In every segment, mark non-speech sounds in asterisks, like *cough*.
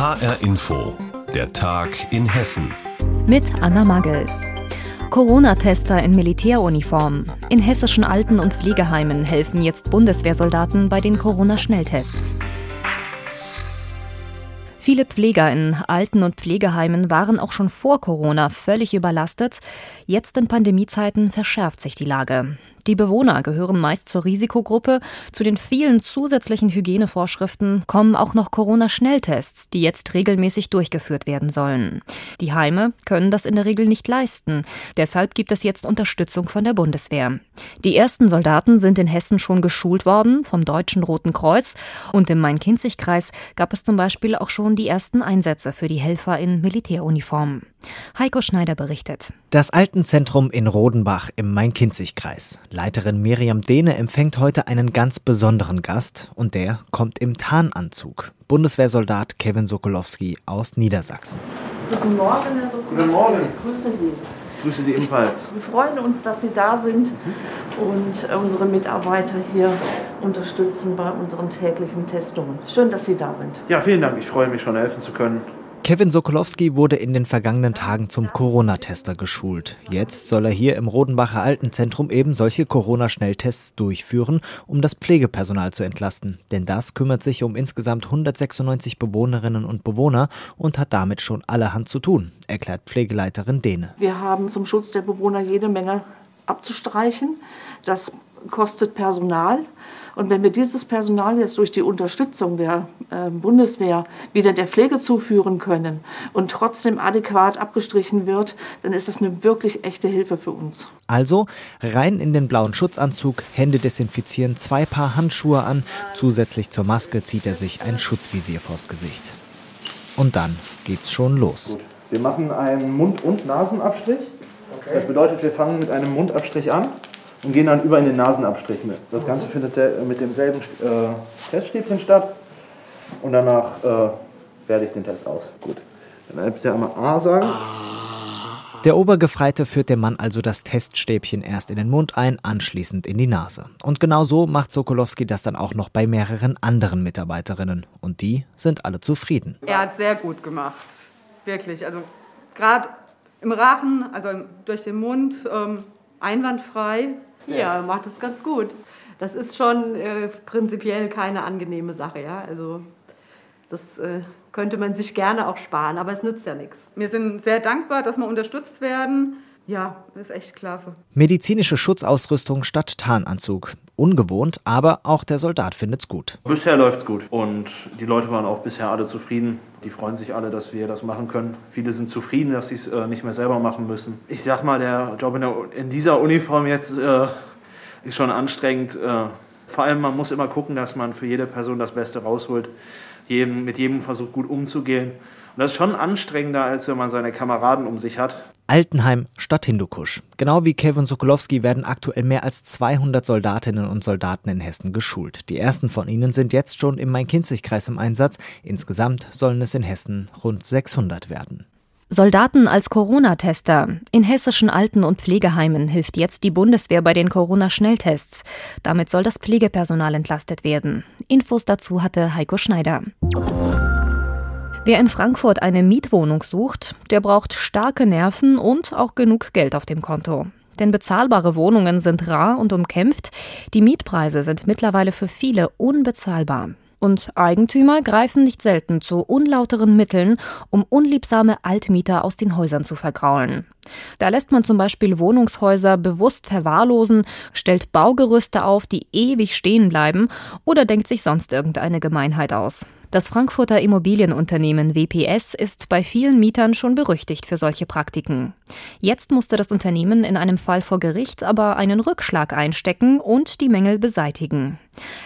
HR Info, der Tag in Hessen. Mit Anna Magel. Corona-Tester in Militäruniform. In hessischen Alten- und Pflegeheimen helfen jetzt Bundeswehrsoldaten bei den Corona-Schnelltests. Viele Pfleger in Alten- und Pflegeheimen waren auch schon vor Corona völlig überlastet. Jetzt in Pandemiezeiten verschärft sich die Lage. Die Bewohner gehören meist zur Risikogruppe. Zu den vielen zusätzlichen Hygienevorschriften kommen auch noch Corona-Schnelltests, die jetzt regelmäßig durchgeführt werden sollen. Die Heime können das in der Regel nicht leisten. Deshalb gibt es jetzt Unterstützung von der Bundeswehr. Die ersten Soldaten sind in Hessen schon geschult worden vom Deutschen Roten Kreuz und im Main-Kinzig-Kreis gab es zum Beispiel auch schon die ersten Einsätze für die Helfer in Militäruniformen. Heiko Schneider berichtet. Das Altenzentrum in Rodenbach im Main-Kinzig-Kreis. Leiterin Miriam Dehne empfängt heute einen ganz besonderen Gast und der kommt im Tarnanzug. Bundeswehrsoldat Kevin Sokolowski aus Niedersachsen. Guten Morgen, Herr Sokolowski. Guten Morgen. Ich grüße Sie. Ich grüße Sie ebenfalls. Wir freuen uns, dass Sie da sind und unsere Mitarbeiter hier unterstützen bei unseren täglichen Testungen. Schön, dass Sie da sind. Ja, vielen Dank. Ich freue mich schon, helfen zu können. Kevin Sokolowski wurde in den vergangenen Tagen zum Corona-Tester geschult. Jetzt soll er hier im Rodenbacher Altenzentrum eben solche Corona-Schnelltests durchführen, um das Pflegepersonal zu entlasten. Denn das kümmert sich um insgesamt 196 Bewohnerinnen und Bewohner und hat damit schon allerhand zu tun, erklärt Pflegeleiterin Dehne. Wir haben zum Schutz der Bewohner jede Menge abzustreichen. Das kostet Personal. Und wenn wir dieses Personal jetzt durch die Unterstützung der äh, Bundeswehr wieder der Pflege zuführen können und trotzdem adäquat abgestrichen wird, dann ist das eine wirklich echte Hilfe für uns. Also rein in den blauen Schutzanzug, Hände desinfizieren, zwei Paar Handschuhe an, zusätzlich zur Maske zieht er sich ein Schutzvisier vors Gesicht. Und dann geht's schon los. Gut. Wir machen einen Mund- und Nasenabstrich. Das bedeutet, wir fangen mit einem Mundabstrich an und gehen dann über in den Nasenabstrich mit. Das Ganze findet mit demselben äh, Teststäbchen statt und danach äh, werde ich den Test aus. Gut. Dann bitte einmal A sagen. Der Obergefreite führt dem Mann also das Teststäbchen erst in den Mund ein, anschließend in die Nase. Und genau so macht Sokolowski das dann auch noch bei mehreren anderen Mitarbeiterinnen. Und die sind alle zufrieden. Er hat sehr gut gemacht. Wirklich. Also gerade im Rachen, also durch den Mund, ähm, einwandfrei. Ja, macht es ganz gut. Das ist schon äh, prinzipiell keine angenehme Sache, ja. Also das äh, könnte man sich gerne auch sparen, aber es nützt ja nichts. Wir sind sehr dankbar, dass wir unterstützt werden. Ja, ist echt klasse. Medizinische Schutzausrüstung statt Tarnanzug. Ungewohnt, aber auch der Soldat findet's gut. Bisher läuft's gut und die Leute waren auch bisher alle zufrieden. Die freuen sich alle, dass wir das machen können. Viele sind zufrieden, dass sie es äh, nicht mehr selber machen müssen. Ich sag mal, der Job in, der, in dieser Uniform jetzt äh, ist schon anstrengend. Äh, vor allem, man muss immer gucken, dass man für jede Person das Beste rausholt. Jedem, mit jedem versucht gut umzugehen. Und das ist schon anstrengender, als wenn man seine Kameraden um sich hat. Altenheim statt Hindukusch. Genau wie Kevin Sokolowski werden aktuell mehr als 200 Soldatinnen und Soldaten in Hessen geschult. Die ersten von ihnen sind jetzt schon im Main-Kinzig-Kreis im Einsatz. Insgesamt sollen es in Hessen rund 600 werden. Soldaten als Corona-Tester. In hessischen Alten- und Pflegeheimen hilft jetzt die Bundeswehr bei den Corona-Schnelltests. Damit soll das Pflegepersonal entlastet werden. Infos dazu hatte Heiko Schneider. Wer in Frankfurt eine Mietwohnung sucht, der braucht starke Nerven und auch genug Geld auf dem Konto. Denn bezahlbare Wohnungen sind rar und umkämpft. Die Mietpreise sind mittlerweile für viele unbezahlbar. Und Eigentümer greifen nicht selten zu unlauteren Mitteln, um unliebsame Altmieter aus den Häusern zu vergraulen. Da lässt man zum Beispiel Wohnungshäuser bewusst verwahrlosen, stellt Baugerüste auf, die ewig stehen bleiben oder denkt sich sonst irgendeine Gemeinheit aus. Das Frankfurter Immobilienunternehmen WPS ist bei vielen Mietern schon berüchtigt für solche Praktiken. Jetzt musste das Unternehmen in einem Fall vor Gericht aber einen Rückschlag einstecken und die Mängel beseitigen.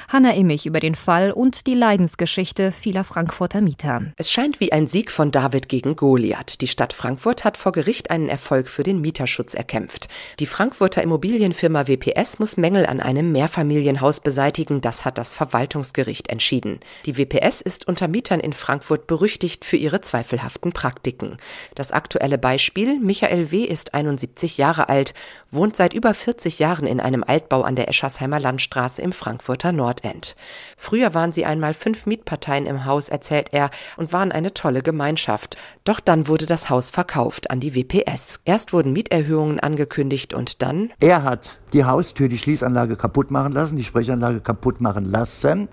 Hanna Immich über den Fall und die Leidensgeschichte vieler Frankfurter Mieter. Es scheint wie ein Sieg von David gegen Goliath. Die Stadt Frankfurt hat vor Gericht einen Erfolg für den Mieterschutz erkämpft. Die Frankfurter Immobilienfirma WPS muss Mängel an einem Mehrfamilienhaus beseitigen. Das hat das Verwaltungsgericht entschieden. Die WPS ist unter Mietern in Frankfurt berüchtigt für ihre zweifelhaften Praktiken. Das aktuelle Beispiel, Michael W. ist 71 Jahre alt, wohnt seit über 40 Jahren in einem Altbau an der Eschersheimer Landstraße im Frankfurter Nordend. Früher waren sie einmal fünf Mietparteien im Haus, erzählt er, und waren eine tolle Gemeinschaft. Doch dann wurde das Haus verkauft an die WPS. Erst wurden Mieterhöhungen angekündigt und dann? Er hat die Haustür, die Schließanlage kaputt machen lassen, die Sprechanlage kaputt machen lassen.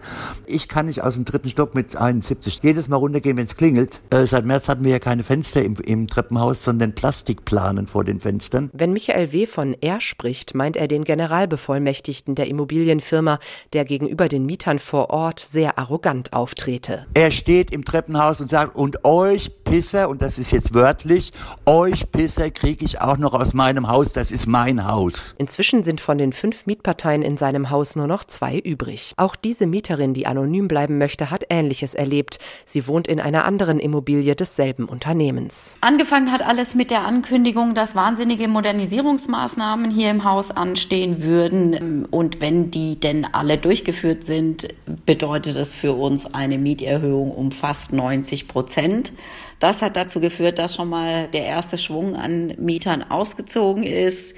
Ich kann nicht aus dem dritten Stock mit 71 jedes Mal runtergehen, wenn es klingelt. Äh, seit März hatten wir ja keine Fenster im, im Treppenhaus, sondern Plastikplanen vor den Fenstern. Wenn Michael W. von er spricht, meint er den Generalbevollmächtigten der Immobilienfirma, der gegenüber den Mietern vor Ort sehr arrogant auftrete. Er steht im Treppenhaus und sagt, und euch Pisser, und das ist jetzt wörtlich, euch Pisser kriege ich auch noch aus meinem Haus, das ist mein Haus. Inzwischen sind von den fünf Mietparteien in seinem Haus nur noch zwei übrig. Auch diese Mieterin, die anonym bleiben möchte, hat Ähnliches erlebt. Sie wohnt in einer anderen Immobilie desselben Unternehmens. Angefangen hat alles mit der Ankündigung, dass wahnsinnige Modernisierungsmaßnahmen hier im Haus anstehen würden. Und wenn die denn alle durchgeführt sind, bedeutet es für uns eine Mieterhöhung um fast 90 Prozent. Das hat dazu geführt, dass schon mal der erste Schwung an Mietern ausgezogen ist.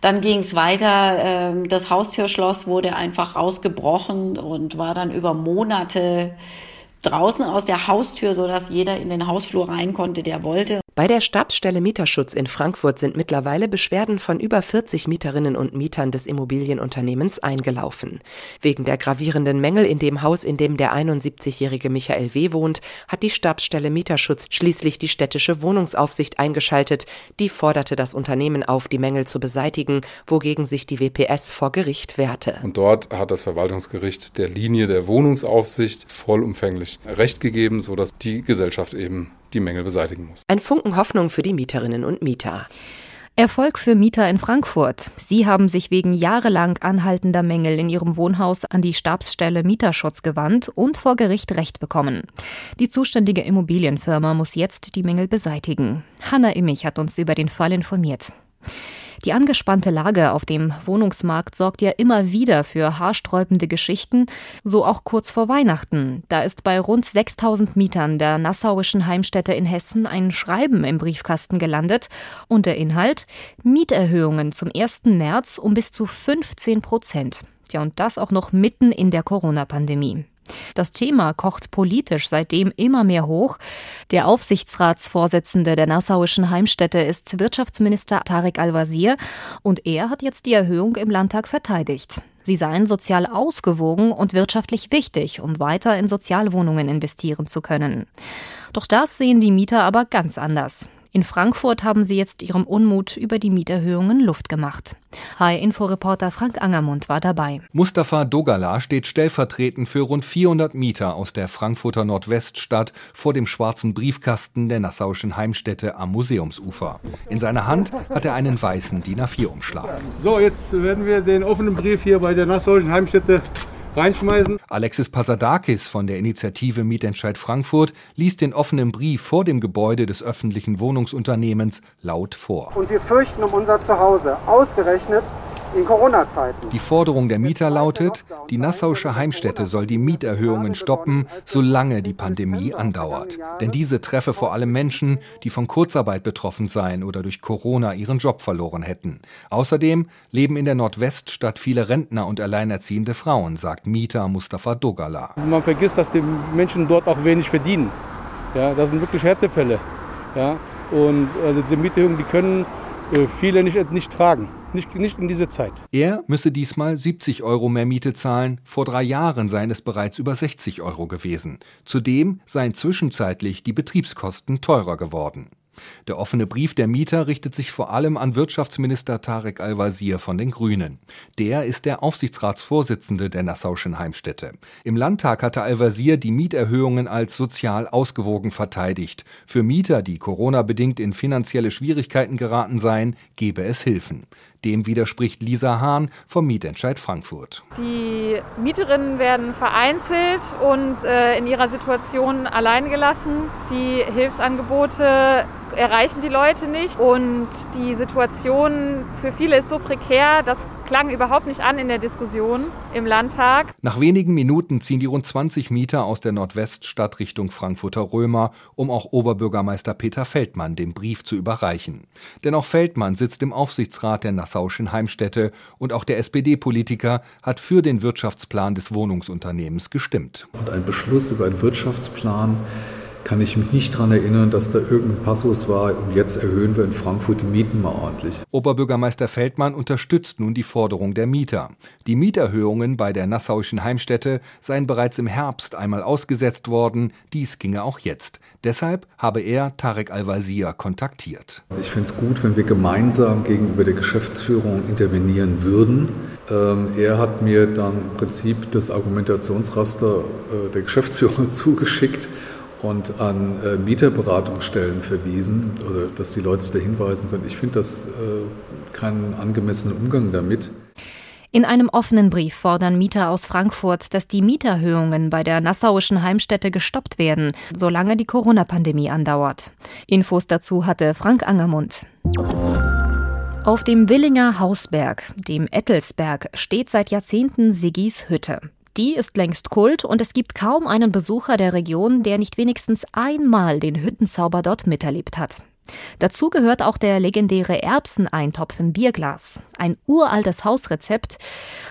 Dann ging es weiter. Ähm, das Haustürschloss wurde einfach rausgebrochen und war dann über Monate draußen aus der Haustür, so dass jeder in den Hausflur rein konnte, der wollte. Bei der Stabsstelle Mieterschutz in Frankfurt sind mittlerweile Beschwerden von über 40 Mieterinnen und Mietern des Immobilienunternehmens eingelaufen. Wegen der gravierenden Mängel in dem Haus, in dem der 71-jährige Michael W. wohnt, hat die Stabsstelle Mieterschutz schließlich die städtische Wohnungsaufsicht eingeschaltet. Die forderte das Unternehmen auf, die Mängel zu beseitigen, wogegen sich die WPS vor Gericht wehrte. Und dort hat das Verwaltungsgericht der Linie der Wohnungsaufsicht vollumfänglich Recht gegeben, sodass die Gesellschaft eben die Mängel beseitigen muss. Ein Funken Hoffnung für die Mieterinnen und Mieter. Erfolg für Mieter in Frankfurt. Sie haben sich wegen jahrelang anhaltender Mängel in ihrem Wohnhaus an die Stabsstelle Mieterschutz gewandt und vor Gericht Recht bekommen. Die zuständige Immobilienfirma muss jetzt die Mängel beseitigen. Hanna Immich hat uns über den Fall informiert. Die angespannte Lage auf dem Wohnungsmarkt sorgt ja immer wieder für haarsträubende Geschichten, so auch kurz vor Weihnachten. Da ist bei rund 6000 Mietern der Nassauischen Heimstätte in Hessen ein Schreiben im Briefkasten gelandet und der Inhalt Mieterhöhungen zum 1. März um bis zu 15 Prozent. Tja, und das auch noch mitten in der Corona-Pandemie. Das Thema kocht politisch seitdem immer mehr hoch. Der Aufsichtsratsvorsitzende der Nassauischen Heimstätte ist Wirtschaftsminister Tarek Al-Wazir und er hat jetzt die Erhöhung im Landtag verteidigt. Sie seien sozial ausgewogen und wirtschaftlich wichtig, um weiter in Sozialwohnungen investieren zu können. Doch das sehen die Mieter aber ganz anders. In Frankfurt haben sie jetzt ihrem Unmut über die Mieterhöhungen Luft gemacht. Hi-Info-Reporter Frank Angermund war dabei. Mustafa Dogala steht stellvertretend für rund 400 Mieter aus der Frankfurter Nordweststadt vor dem schwarzen Briefkasten der Nassauischen Heimstätte am Museumsufer. In seiner Hand hat er einen weißen DIN A4-Umschlag. So, jetzt werden wir den offenen Brief hier bei der Nassauischen Heimstätte reinschmeißen. Alexis Pasadakis von der Initiative Mietentscheid Frankfurt liest den offenen Brief vor dem Gebäude des öffentlichen Wohnungsunternehmens laut vor. Und wir fürchten um unser Zuhause, ausgerechnet in Corona-Zeiten. Die Forderung der Mieter lautet, die Nassauische Heimstätte soll die Mieterhöhungen stoppen, solange die Pandemie andauert. Denn diese treffe vor allem Menschen, die von Kurzarbeit betroffen seien oder durch Corona ihren Job verloren hätten. Außerdem leben in der Nordweststadt viele Rentner und alleinerziehende Frauen, sagt Mieter Mustafa Dogala. Man vergisst, dass die Menschen dort auch wenig verdienen. Ja, das sind wirklich Härtefälle. Ja, und also diese Mieterhöhungen, die können äh, viele nicht, nicht tragen. Nicht, nicht in diese Zeit. Er müsse diesmal 70 Euro mehr Miete zahlen. Vor drei Jahren seien es bereits über 60 Euro gewesen. Zudem seien zwischenzeitlich die Betriebskosten teurer geworden. Der offene Brief der Mieter richtet sich vor allem an Wirtschaftsminister Tarek Al-Wazir von den Grünen. Der ist der Aufsichtsratsvorsitzende der Nassauischen Heimstätte. Im Landtag hatte Al-Wazir die Mieterhöhungen als sozial ausgewogen verteidigt. Für Mieter, die Corona-bedingt in finanzielle Schwierigkeiten geraten seien, gebe es Hilfen. Dem widerspricht Lisa Hahn vom Mietentscheid Frankfurt. Die Mieterinnen werden vereinzelt und äh, in ihrer Situation allein gelassen. Die Hilfsangebote erreichen die Leute nicht und die Situation für viele ist so prekär, dass klang überhaupt nicht an in der Diskussion im Landtag. Nach wenigen Minuten ziehen die rund 20 Mieter aus der Nordweststadt Richtung Frankfurter Römer, um auch Oberbürgermeister Peter Feldmann den Brief zu überreichen. Denn auch Feldmann sitzt im Aufsichtsrat der Nassauischen Heimstätte und auch der SPD-Politiker hat für den Wirtschaftsplan des Wohnungsunternehmens gestimmt. Und ein Beschluss über einen Wirtschaftsplan kann ich mich nicht daran erinnern, dass da irgendein Passus war und jetzt erhöhen wir in Frankfurt die Mieten mal ordentlich. Oberbürgermeister Feldmann unterstützt nun die Forderung der Mieter. Die Mieterhöhungen bei der Nassauischen Heimstätte seien bereits im Herbst einmal ausgesetzt worden, dies ginge auch jetzt. Deshalb habe er Tarek Al-Wazir kontaktiert. Ich finde es gut, wenn wir gemeinsam gegenüber der Geschäftsführung intervenieren würden. Ähm, er hat mir dann im Prinzip das Argumentationsraster äh, der Geschäftsführung *laughs* zugeschickt und an äh, Mieterberatungsstellen verwiesen oder dass die Leute da hinweisen können. Ich finde das äh, keinen angemessenen Umgang damit. In einem offenen Brief fordern Mieter aus Frankfurt, dass die Mieterhöhungen bei der nassauischen Heimstätte gestoppt werden, solange die Corona-Pandemie andauert. Infos dazu hatte Frank Angermund. Auf dem Willinger Hausberg, dem Ettelsberg, steht seit Jahrzehnten Siggis Hütte. Die ist längst Kult und es gibt kaum einen Besucher der Region, der nicht wenigstens einmal den Hüttenzauber dort miterlebt hat. Dazu gehört auch der legendäre Erbseneintopf im Bierglas. Ein uraltes Hausrezept.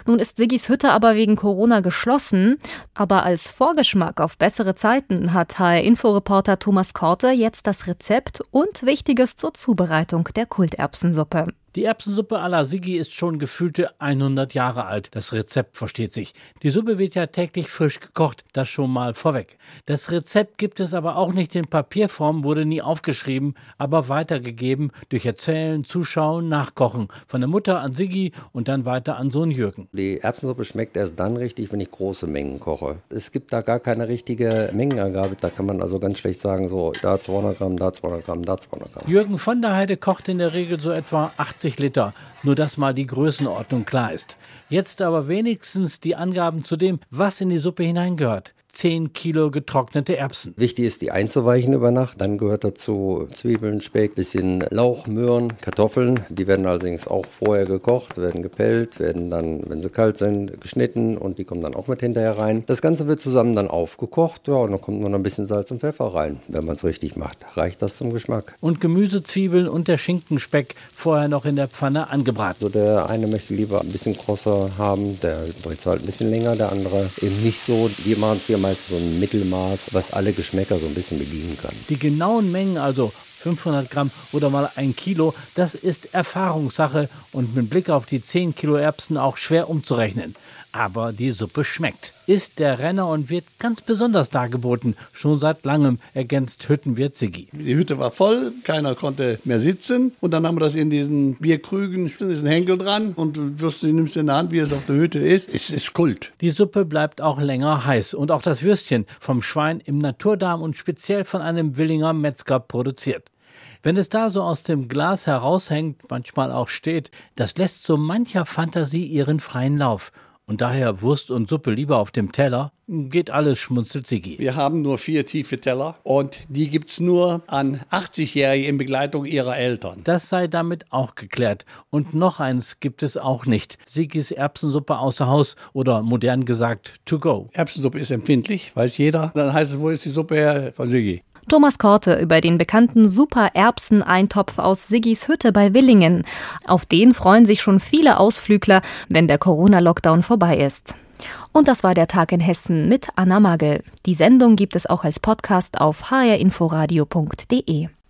Nun ist Siggis Hütte aber wegen Corona geschlossen. Aber als Vorgeschmack auf bessere Zeiten hat HR-Inforeporter Thomas Korte jetzt das Rezept und Wichtiges zur Zubereitung der Kulterbsensuppe. Die Erbsensuppe à la Siggi ist schon gefühlte 100 Jahre alt. Das Rezept versteht sich. Die Suppe wird ja täglich frisch gekocht, das schon mal vorweg. Das Rezept gibt es aber auch nicht in Papierform, wurde nie aufgeschrieben, aber weitergegeben durch Erzählen, Zuschauen, Nachkochen. Von der Mutter an Siggi und dann weiter an Sohn Jürgen. Die Erbsensuppe schmeckt erst dann richtig, wenn ich große Mengen koche. Es gibt da gar keine richtige Mengenangabe. Da kann man also ganz schlecht sagen, so da 200 Gramm, da 200 Gramm, da 200 Gramm. Jürgen von der Heide kocht in der Regel so etwa 80 80 Liter. Nur dass mal die Größenordnung klar ist. Jetzt aber wenigstens die Angaben zu dem, was in die Suppe hineingehört. 10 Kilo getrocknete Erbsen. Wichtig ist, die einzuweichen über Nacht. Dann gehört dazu Zwiebeln, Speck, bisschen Lauch, Möhren, Kartoffeln. Die werden allerdings auch vorher gekocht, werden gepellt, werden dann, wenn sie kalt sind, geschnitten und die kommen dann auch mit hinterher rein. Das Ganze wird zusammen dann aufgekocht. Ja, und dann kommt nur noch ein bisschen Salz und Pfeffer rein. Wenn man es richtig macht, reicht das zum Geschmack. Und Gemüse, Zwiebeln und der Schinkenspeck vorher noch in der Pfanne angebraten. So, der eine möchte lieber ein bisschen krosser haben, der braucht es halt ein bisschen länger, der andere eben nicht so. Wir machen es hier meist so ein Mittelmaß, was alle Geschmäcker so ein bisschen bedienen kann. Die genauen Mengen, also 500 Gramm oder mal ein Kilo, das ist Erfahrungssache und mit Blick auf die 10 Kilo Erbsen auch schwer umzurechnen aber die Suppe schmeckt. Ist der Renner und wird ganz besonders dargeboten. Schon seit langem ergänzt Hüttenwirt Ziggy. Die Hütte war voll, keiner konnte mehr sitzen. Und dann haben wir das in diesen Bierkrügen, ist ein Henkel dran und du wirst, nimmst in der Hand, wie es auf der Hütte ist. Es ist Kult. Die Suppe bleibt auch länger heiß und auch das Würstchen vom Schwein im Naturdarm und speziell von einem Willinger Metzger produziert. Wenn es da so aus dem Glas heraushängt, manchmal auch steht, das lässt so mancher Fantasie ihren freien Lauf und daher Wurst und Suppe lieber auf dem Teller, geht alles, schmunzelt Sigi. Wir haben nur vier tiefe Teller und die gibt es nur an 80-Jährige in Begleitung ihrer Eltern. Das sei damit auch geklärt. Und noch eins gibt es auch nicht. Sigis Erbsensuppe außer Haus oder modern gesagt to go. Erbsensuppe ist empfindlich, weiß jeder. Dann heißt es, wo ist die Suppe her von Sigi? Thomas Korte über den bekannten Super-Erbsen-Eintopf aus Siggis Hütte bei Willingen. Auf den freuen sich schon viele Ausflügler, wenn der Corona-Lockdown vorbei ist. Und das war der Tag in Hessen mit Anna Magel. Die Sendung gibt es auch als Podcast auf hrinforadio.de.